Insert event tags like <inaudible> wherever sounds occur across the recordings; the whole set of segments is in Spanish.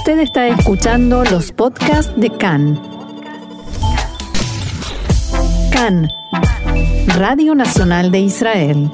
Usted está escuchando los podcasts de CAN. CAN, Radio Nacional de Israel.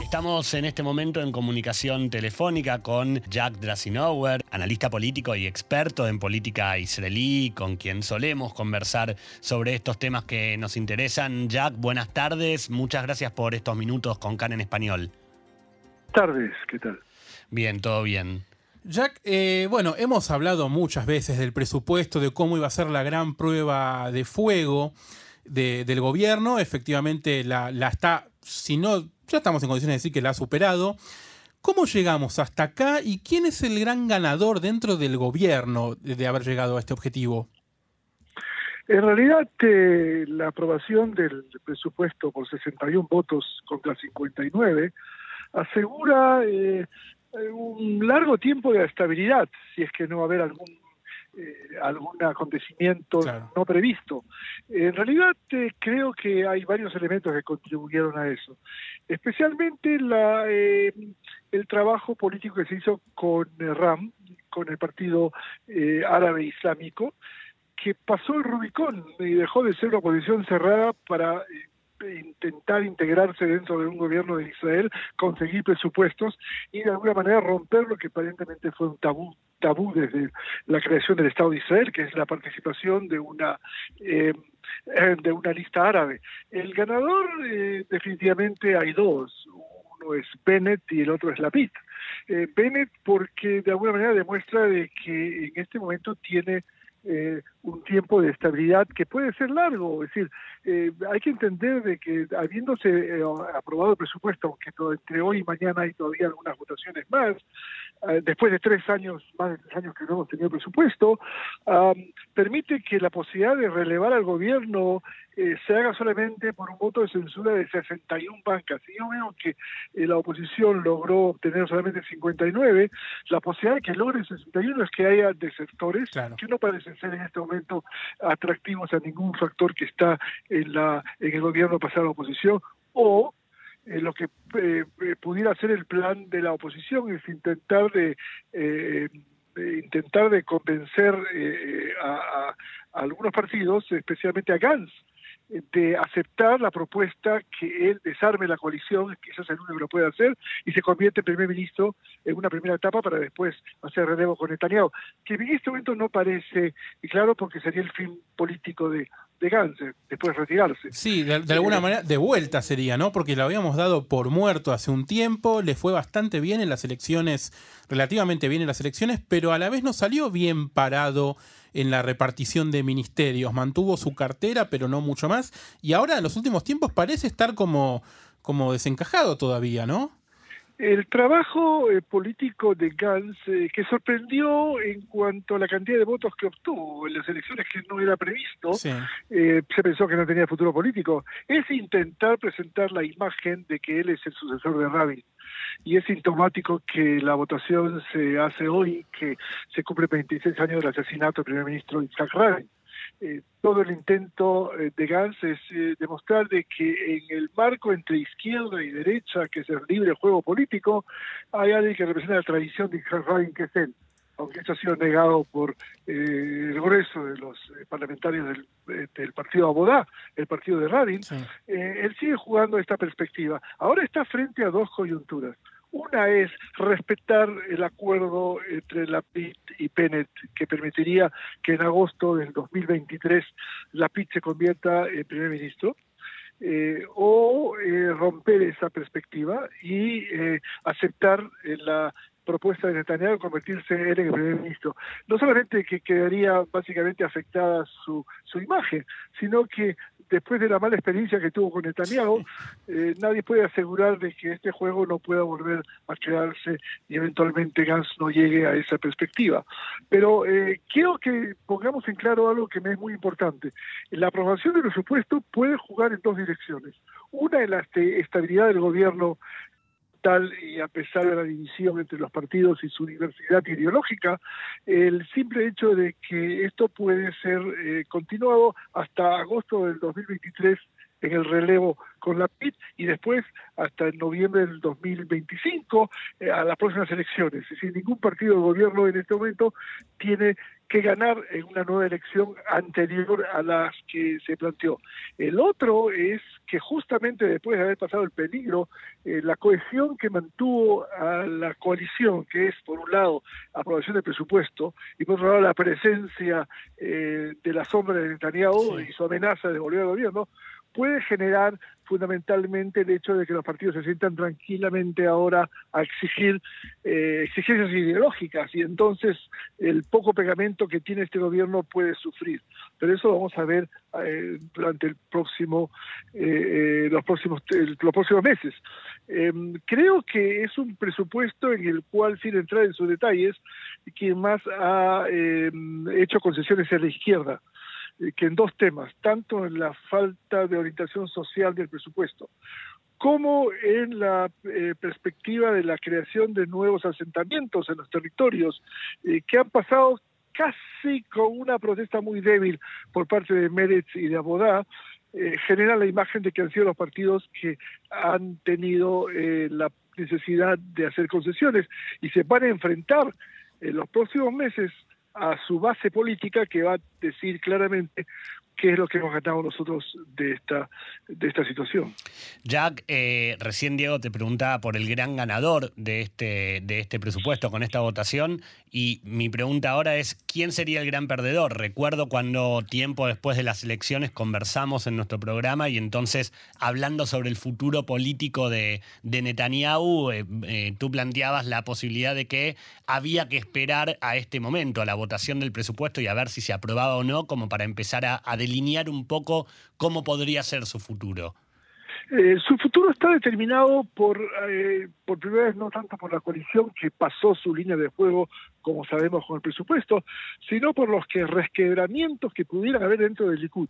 Estamos en este momento en comunicación telefónica con Jack Drasinauer, analista político y experto en política israelí, con quien solemos conversar sobre estos temas que nos interesan. Jack, buenas tardes. Muchas gracias por estos minutos con CAN en español. Tardes, ¿qué tal? Bien, todo bien. Jack, eh, bueno, hemos hablado muchas veces del presupuesto, de cómo iba a ser la gran prueba de fuego del gobierno. Efectivamente, la, está, si no, ya estamos en condiciones de decir que la ha superado. ¿Cómo llegamos hasta acá y quién es el gran ganador dentro del gobierno de haber llegado a este objetivo? En realidad, eh, la aprobación del presupuesto por 61 votos contra 59 asegura eh, un largo tiempo de estabilidad, si es que no va a haber algún eh, algún acontecimiento no previsto. En realidad eh, creo que hay varios elementos que contribuyeron a eso, especialmente la, el trabajo político que se hizo con RAM, con el Partido Árabe Islámico, que pasó el Rubicón y dejó de ser una oposición cerrada para intentar integrarse dentro de un gobierno de Israel, conseguir presupuestos y de alguna manera romper lo que aparentemente fue un tabú tabú desde la creación del Estado de Israel, que es la participación de una eh, de una lista árabe. El ganador eh, definitivamente hay dos, uno es Bennett y el otro es Lapid. Eh, Bennett porque de alguna manera demuestra de que en este momento tiene eh, un tiempo de estabilidad que puede ser largo. Es decir, eh, hay que entender de que habiéndose eh, aprobado el presupuesto, aunque entre hoy y mañana hay todavía algunas votaciones más, después de tres años, más de tres años que no hemos tenido presupuesto, permite que la posibilidad de relevar al gobierno se haga solamente por un voto de censura de 61 bancas. Y yo veo que la oposición logró obtener solamente 59, la posibilidad de que logre 61 es que haya desertores que no parecen ser en este momento atractivos a ningún factor que está en, la, en el gobierno pasado a la oposición, o eh, lo que eh, eh, pudiera ser el plan de la oposición es intentar de, intentar de convencer a, algunos partidos, especialmente a Gantz, de aceptar la propuesta que él desarme la coalición, que quizás el único que lo puede hacer, y se convierte en primer ministro en una primera etapa para después hacer relevo con Netanyahu, que en este momento no parece claro porque sería el fin político de, de Gantz, después de retirarse. Sí, de, alguna manera de vuelta sería, ¿no? Porque lo habíamos dado por muerto hace un tiempo, le fue bastante bien en las elecciones, relativamente bien en las elecciones, pero a la vez no salió bien parado en la repartición de ministerios. Mantuvo su cartera, pero no mucho más. Y ahora en los últimos tiempos parece estar como, como desencajado todavía, ¿no? El trabajo eh, político de Gantz, eh, que sorprendió en cuanto a la cantidad de votos que obtuvo en las elecciones que no era previsto, eh, se pensó que no tenía futuro político, es intentar presentar la imagen de que él es el sucesor de Rabin. Y es sintomático que la votación se hace hoy, que se cumple 26 años del asesinato del primer ministro Isaac Rabin. Eh, todo el intento eh, de Gantz es eh, demostrar de que en el marco entre izquierda y derecha, que es el libre juego político, hay alguien que representa la tradición de Rabin, que es él aunque esto ha sido negado por eh, el grueso de los eh, parlamentarios del, eh, del, partido Abodá, el partido de Rabin, él sigue jugando esta perspectiva. Ahora está frente a dos coyunturas. Una es respetar el acuerdo entre la PIT y Penet, que permitiría que en agosto del 2023 la PIT se convierta en primer ministro. o romper esa perspectiva y aceptar la propuesta de Netanyahu convertirse él en el primer ministro. No solamente que quedaría básicamente afectada su, su imagen, sino que después de la mala experiencia que tuvo con Netanyahu, eh, nadie puede asegurar de que este juego no pueda volver a crearse y eventualmente Gans no llegue a esa perspectiva. Pero eh, quiero que pongamos en claro algo que me es muy importante. La aprobación del presupuesto puede jugar en dos direcciones. Una es la estabilidad del gobierno tal y a pesar de la división entre los partidos y su diversidad ideológica, el simple hecho de que esto puede ser eh, continuado hasta agosto del 2023 en el relevo con la PIT y después hasta noviembre del 2025 eh, a las próximas elecciones. Es decir, ningún partido de gobierno en este momento tiene que ganar en una nueva elección anterior a las que se planteó. El otro es que justamente después de haber pasado el peligro, eh, la cohesión que mantuvo a la coalición, que es por un lado aprobación del presupuesto y por otro lado la presencia eh, de la sombra de Netanyahu y su amenaza de volver al gobierno, puede generar fundamentalmente el hecho de que los partidos se sientan tranquilamente ahora a exigir eh, exigencias ideológicas y entonces el poco pegamento que tiene este gobierno puede sufrir. Pero eso lo vamos a ver eh, durante el próximo eh, eh los próximos los próximos meses. Em, creo que es un presupuesto en el cual, sin entrar en sus detalles, quien más ha em, hecho concesiones es la izquierda. Eh, que en dos temas, tanto en la falta de orientación social del presupuesto, como en la eh, perspectiva de la creación de nuevos asentamientos en los territorios, eh, que han pasado casi con una protesta muy débil por parte de Meretz y de Abodá, genera la imagen de que han sido los partidos que han tenido la necesidad de hacer concesiones y se van a enfrentar en los próximos meses a su base política que va a decir claramente qué es lo que hemos ganado nosotros de esta, de esta situación. Jack, eh, recién Diego te preguntaba por el gran ganador de este, de este presupuesto con esta votación y mi pregunta ahora es, ¿quién sería el gran perdedor? Recuerdo cuando tiempo después de las elecciones conversamos en nuestro programa y entonces hablando sobre el futuro político de, de Netanyahu, eh, eh, tú planteabas la posibilidad de que había que esperar a este momento, a la votación del presupuesto y a ver si se aprobaba o no, como para empezar a, delinear un poco cómo podría ser su futuro? Eh, su futuro está determinado por, eh, por primera vez no tanto por la coalición que pasó su línea de juego, como sabemos con el presupuesto, sino por los que resquebramientos que pudieran haber dentro del Likud.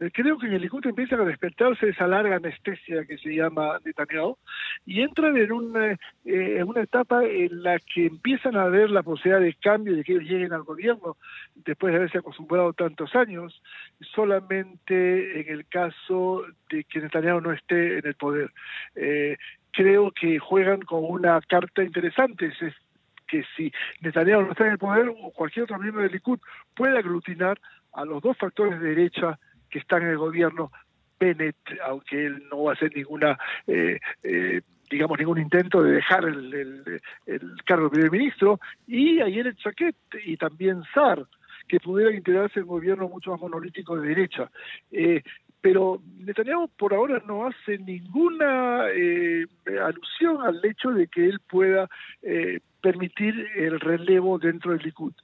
Eh, creo que en el Likud empieza a despertarse esa larga anestesia que se llama Netanyahu y entran en una, eh, en una etapa en la que empiezan a ver la posibilidad de cambio, de que ellos lleguen al gobierno después de haberse acostumbrado tantos años, solamente en el caso de que Netanyahu no esté en el poder. Eh, creo que juegan con una carta interesante, es que si Netanyahu no está en el poder o cualquier otro miembro del Likud puede aglutinar a los dos factores de derecha que está en el gobierno, Bennett, aunque él no va a hacer ninguna, eh, eh, digamos, ningún intento de dejar el, cargo de primer ministro, y ayer el Chaquet y también Sar, que pudieran integrarse en un gobierno mucho más monolítico de derecha. Eh, pero Netanyahu por ahora no hace ninguna alusión al hecho de que él pueda permitir el relevo dentro del Likud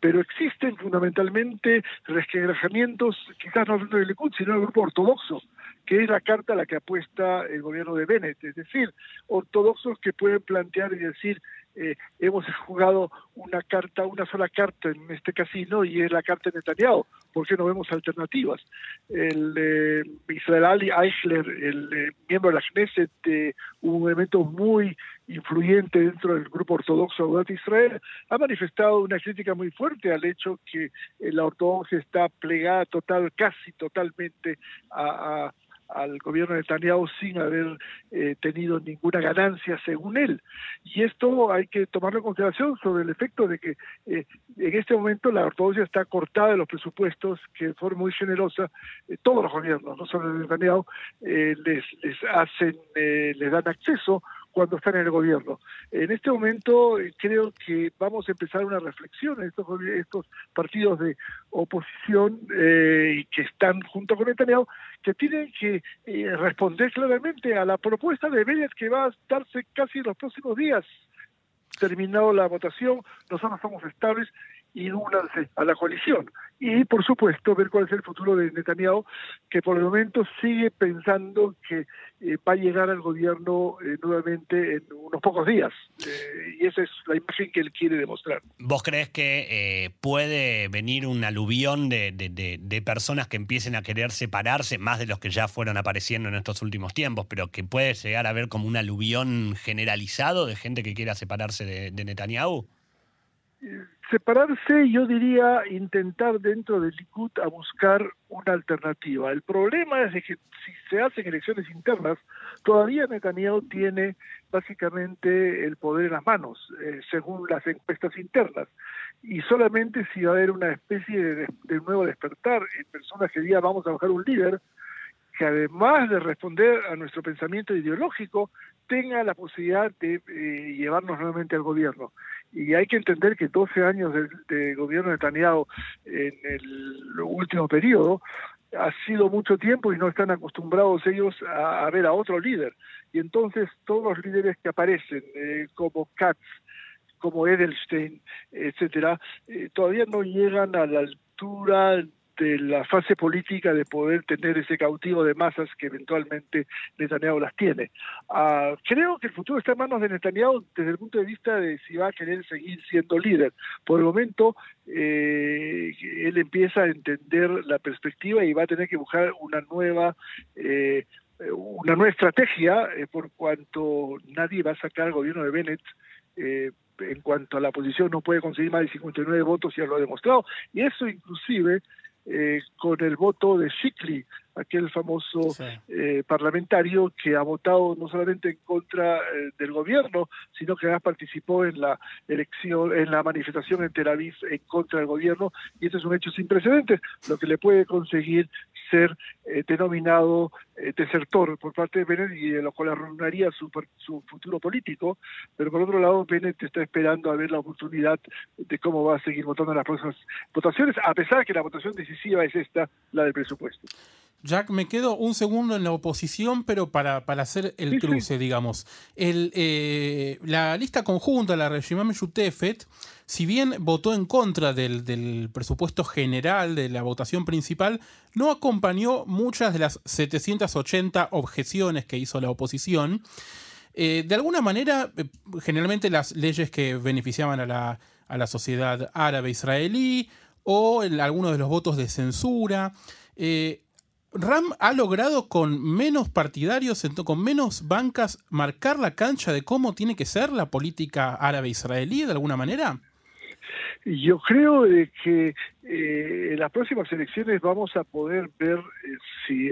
pero existen fundamentalmente resquebrajamientos, quizás no del Likud, sino del grupo ortodoxo, que es la carta a la que apuesta el gobierno de Bennett, es decir, ortodoxos que pueden plantear y decir, eh, hemos jugado una carta, una sola carta en este casino y es la carta de Netanyahu, ¿por qué no vemos alternativas? El eh, Israel Ali Eichler, el eh, miembro de la Knesset, un elemento muy influyente dentro del grupo ortodoxo de Israel, ha manifestado una crítica muy fuerte al hecho que la ortodoxia está plegada total, casi totalmente a al gobierno de Netanyahu sin haber eh, tenido ninguna ganancia según él. Y esto hay que tomarlo en consideración sobre el efecto de que eh, en este momento la ortodoxia está cortada de los presupuestos que de forma muy generosa eh, todos los gobiernos, no solo el Netanyahu, les, les hacen, les dan acceso cuando están en el gobierno. En este momento eh, creo que vamos a empezar una reflexión en estos, estos partidos de oposición eh, que están junto con Netanyahu, que tienen que eh, responder claramente a la propuesta de Bennett que va a darse casi en los próximos días. Terminado la votación, nosotros somos estables y únanse a la coalición. Y, por supuesto, ver cuál es el futuro de Netanyahu, que por el momento sigue pensando que eh, va a llegar al gobierno eh, nuevamente en unos pocos días. Eh, y esa es la imagen que él quiere demostrar. ¿Vos crees que puede venir un aluvión de, de, personas que empiecen a querer separarse, más de los que ya fueron apareciendo en estos últimos tiempos, pero que puede llegar a ver como un aluvión generalizado de gente que quiera separarse de Netanyahu? Separarse, yo diría, intentar dentro del Likud a buscar una alternativa. El problema es que si se hacen elecciones internas, todavía Netanyahu tiene básicamente el poder en las manos, eh, según las encuestas internas. Y solamente si va a haber una especie de, de nuevo despertar en personas que digan vamos a buscar un líder, que además de responder a nuestro pensamiento ideológico, tenga la posibilidad de eh, llevarnos nuevamente al gobierno. Y hay que entender que 12 años de, gobierno de Netanyahu en el último periodo ha sido mucho tiempo y no están acostumbrados ellos a, ver a otro líder. Y entonces todos los líderes que aparecen, eh, como Katz, como Edelstein, etcétera, eh, todavía no llegan a la altura de la fase política de poder tener ese cautivo de masas que eventualmente Netanyahu las tiene. Ah, creo que el futuro está en manos de Netanyahu desde el punto de vista de si va a querer seguir siendo líder. Por el momento, eh, él empieza a entender la perspectiva y va a tener que buscar una nueva... Eh, una nueva estrategia eh, por cuanto nadie va a sacar al gobierno de Bennett en cuanto a la posición no puede conseguir más de 59 votos, ya lo ha demostrado, y eso inclusive eh, con el voto de Shikli, aquel famoso eh, parlamentario que ha votado no solamente en contra eh, del gobierno, sino que además participó en la elección, en la manifestación en Tel Aviv en contra del gobierno, y este es un hecho sin precedentes, lo que le puede conseguir ser eh, denominado eh, desertor por parte de Bennett y de lo cual arruinaría su, su futuro político, pero por otro lado Bennett está esperando a ver la oportunidad de cómo va a seguir votando en las próximas votaciones, a pesar que la votación decisiva es esta, la del presupuesto. Jack, me quedo un segundo en la oposición, pero para, para hacer el cruce, digamos. El, eh, la lista conjunta, la Regimam Yutefet, si bien votó en contra del, presupuesto general de la votación principal, no acompañó muchas de las 780 objeciones que hizo la oposición. Eh, de alguna manera, eh, generalmente las leyes que beneficiaban a la, a la sociedad árabe israelí o algunos de los votos de censura. Ram ha logrado con menos partidarios, con menos bancas, marcar la cancha de cómo tiene que ser la política árabe-israelí de alguna manera? Yo creo que eh, en las próximas elecciones vamos a poder ver eh, si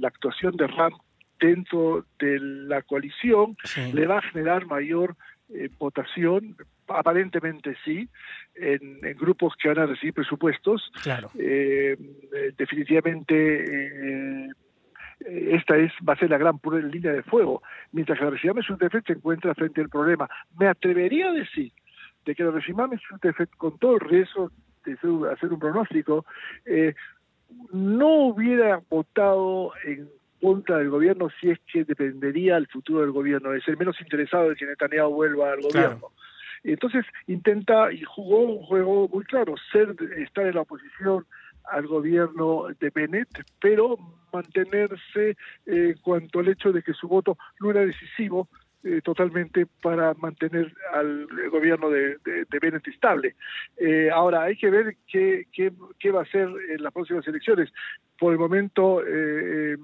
la actuación de Ram dentro de la coalición le va a generar mayor eh, votación, aparentemente sí, en, grupos que van a recibir presupuestos. Claro. Eh, eh, definitivamente esta es va a ser la gran línea de fuego, mientras que la Regimame Suntefet se encuentra frente al problema. Me atrevería a decir de que la Regimame Suntefet, con todo el riesgo de hacer un pronóstico, no hubiera votado en contra del gobierno si es que dependería el futuro del gobierno, de ser menos interesado de que Netanyahu vuelva al gobierno. Entonces intenta y jugó un juego muy claro, ser estar en la oposición al gobierno de Bennett, pero mantenerse eh, cuanto al hecho de que su voto no era decisivo eh, totalmente para mantener al gobierno de, de, Bennett estable. Eh, ahora, hay que ver qué, qué, qué, va a hacer en las próximas elecciones. Por el momento, eh,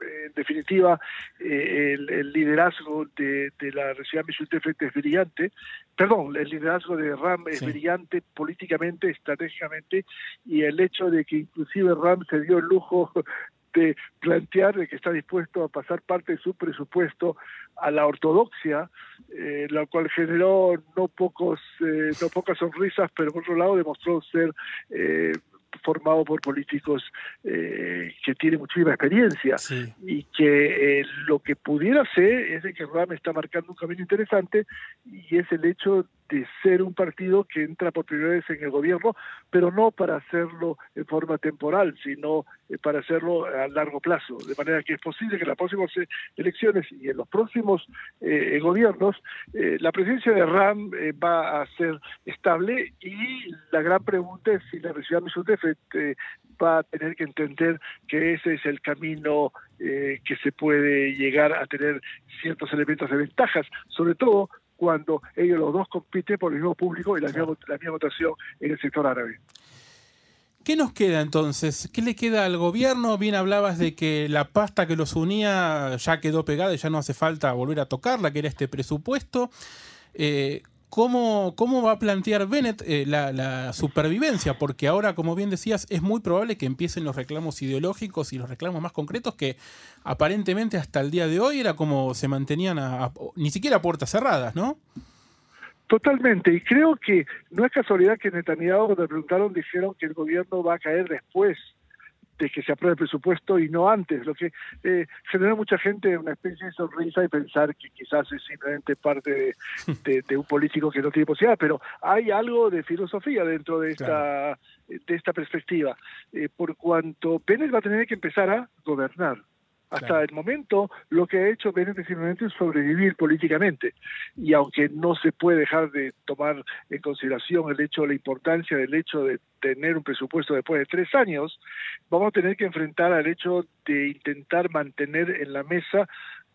en definitiva, eh, el, liderazgo de, la Región Michutefet es brillante, perdón, el liderazgo de RAM es brillante políticamente, estratégicamente, y el hecho de que inclusive RAM se dio el lujo <laughs> de plantear de que está dispuesto a pasar parte de su presupuesto a la ortodoxia, eh, lo cual generó no pocos eh, no pocas sonrisas, pero por otro lado demostró ser eh, formado por políticos eh, que tienen muchísima experiencia y que eh, lo que pudiera ser es de que Ram está marcando un camino interesante y es el hecho de ser un partido que entra por primera vez en el gobierno, pero no para hacerlo en forma temporal, sino eh, para hacerlo a largo plazo. De manera que es posible que en las próximas elecciones y en los próximos eh, gobiernos eh, la presencia de RAM va a ser estable y la gran pregunta es si la Región de va a tener que entender que ese es el camino que se puede llegar a tener ciertos elementos de ventajas, sobre todo cuando ellos los dos compiten por el mismo público y la, misma, la votación en el sector árabe. ¿Qué nos queda entonces? ¿Qué le queda al gobierno? Bien hablabas de que la pasta que los unía ya quedó pegada y ya no hace falta volver a tocarla, que era este presupuesto. Eh, ¿Cómo, ¿Cómo va a plantear Bennett eh, la, supervivencia? Porque ahora, como bien decías, es muy probable que empiecen los reclamos ideológicos y los reclamos más concretos que aparentemente hasta el día de hoy era como se mantenían ni siquiera a puertas cerradas, ¿no? Totalmente, y creo que no es casualidad que Netanyahu cuando le preguntaron dijeron que el gobierno va a caer después de que se apruebe el presupuesto y no antes, lo que eh, generó mucha gente una especie de sonrisa y pensar que quizás es simplemente parte <laughs> de, un político que no tiene posibilidad, pero hay algo de filosofía dentro de esta, de esta perspectiva, eh, por cuanto Pérez va a tener que empezar a gobernar. Hasta el momento lo que ha hecho Bennett simplemente es sobrevivir políticamente. Y aunque no se puede dejar de tomar en consideración el hecho la importancia del hecho de tener un presupuesto después de tres años, vamos a tener que enfrentar al hecho de intentar mantener en la mesa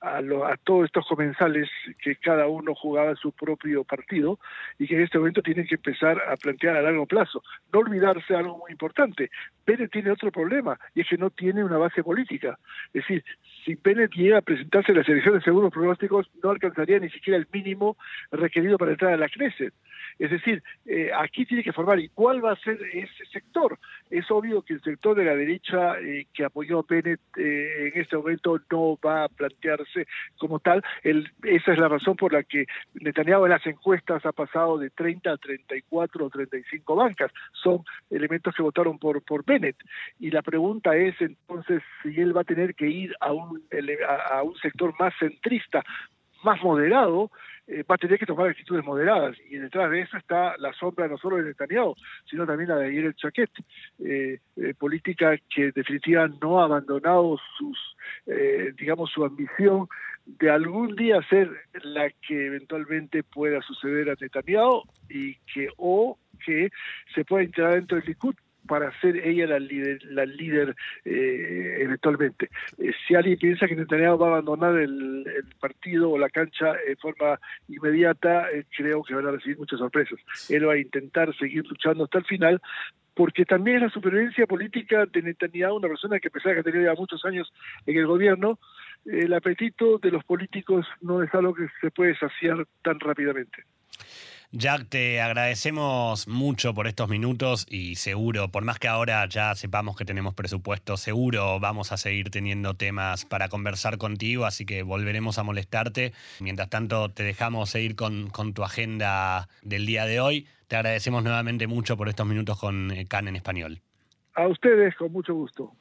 a, a, todos estos comensales que cada uno jugaba su propio partido y que en este momento tienen que empezar a plantear a largo plazo. No olvidarse algo muy importante. Pérez tiene otro problema y es que no tiene una base política. Es decir, si Pérez llega a presentarse en las elecciones según los pronósticos, no alcanzaría ni siquiera el mínimo requerido para entrar a la Knesset. Es decir, eh, aquí tiene que formar, ¿y cuál va a ser ese sector? Es obvio que el sector de la derecha eh, que apoyó a Bennett eh, en este momento no va a plantearse como tal. esa es la razón por la que Netanyahu en las encuestas ha pasado de 30 a 34 o 35 bancas. Son elementos que votaron por, por Bennett. Y la pregunta es entonces si él va a tener que ir a un, a un sector más centrista, más moderado, eh, va a tener que tomar actitudes moderadas. Y detrás de eso está la sombra no solo de Netanyahu, sino también la de Ayer Chaquet, eh, eh, política que definitivamente no ha abandonado sus, digamos, su ambición de algún día ser la que eventualmente pueda suceder a Netanyahu y que o que se pueda integrar dentro del Likud para ser ella la líder, la líder eh, eventualmente. Eh, si alguien piensa que Netanyahu va a abandonar el, partido o la cancha en forma inmediata, eh, creo que van a recibir muchas sorpresas. Él va a intentar seguir luchando hasta el final, porque también es la supervivencia política de Netanyahu, una persona que a pesar de que tenido ya muchos años en el gobierno, el apetito de los políticos no es algo que se puede saciar tan rápidamente. Jack, te agradecemos mucho por estos minutos y seguro, por más que ahora ya sepamos que tenemos presupuesto, seguro vamos a seguir teniendo temas para conversar contigo, así que volveremos a molestarte. Mientras tanto, te dejamos seguir con, con tu agenda del día de hoy. Te agradecemos nuevamente mucho por estos minutos con CAN en español. A ustedes, con mucho gusto.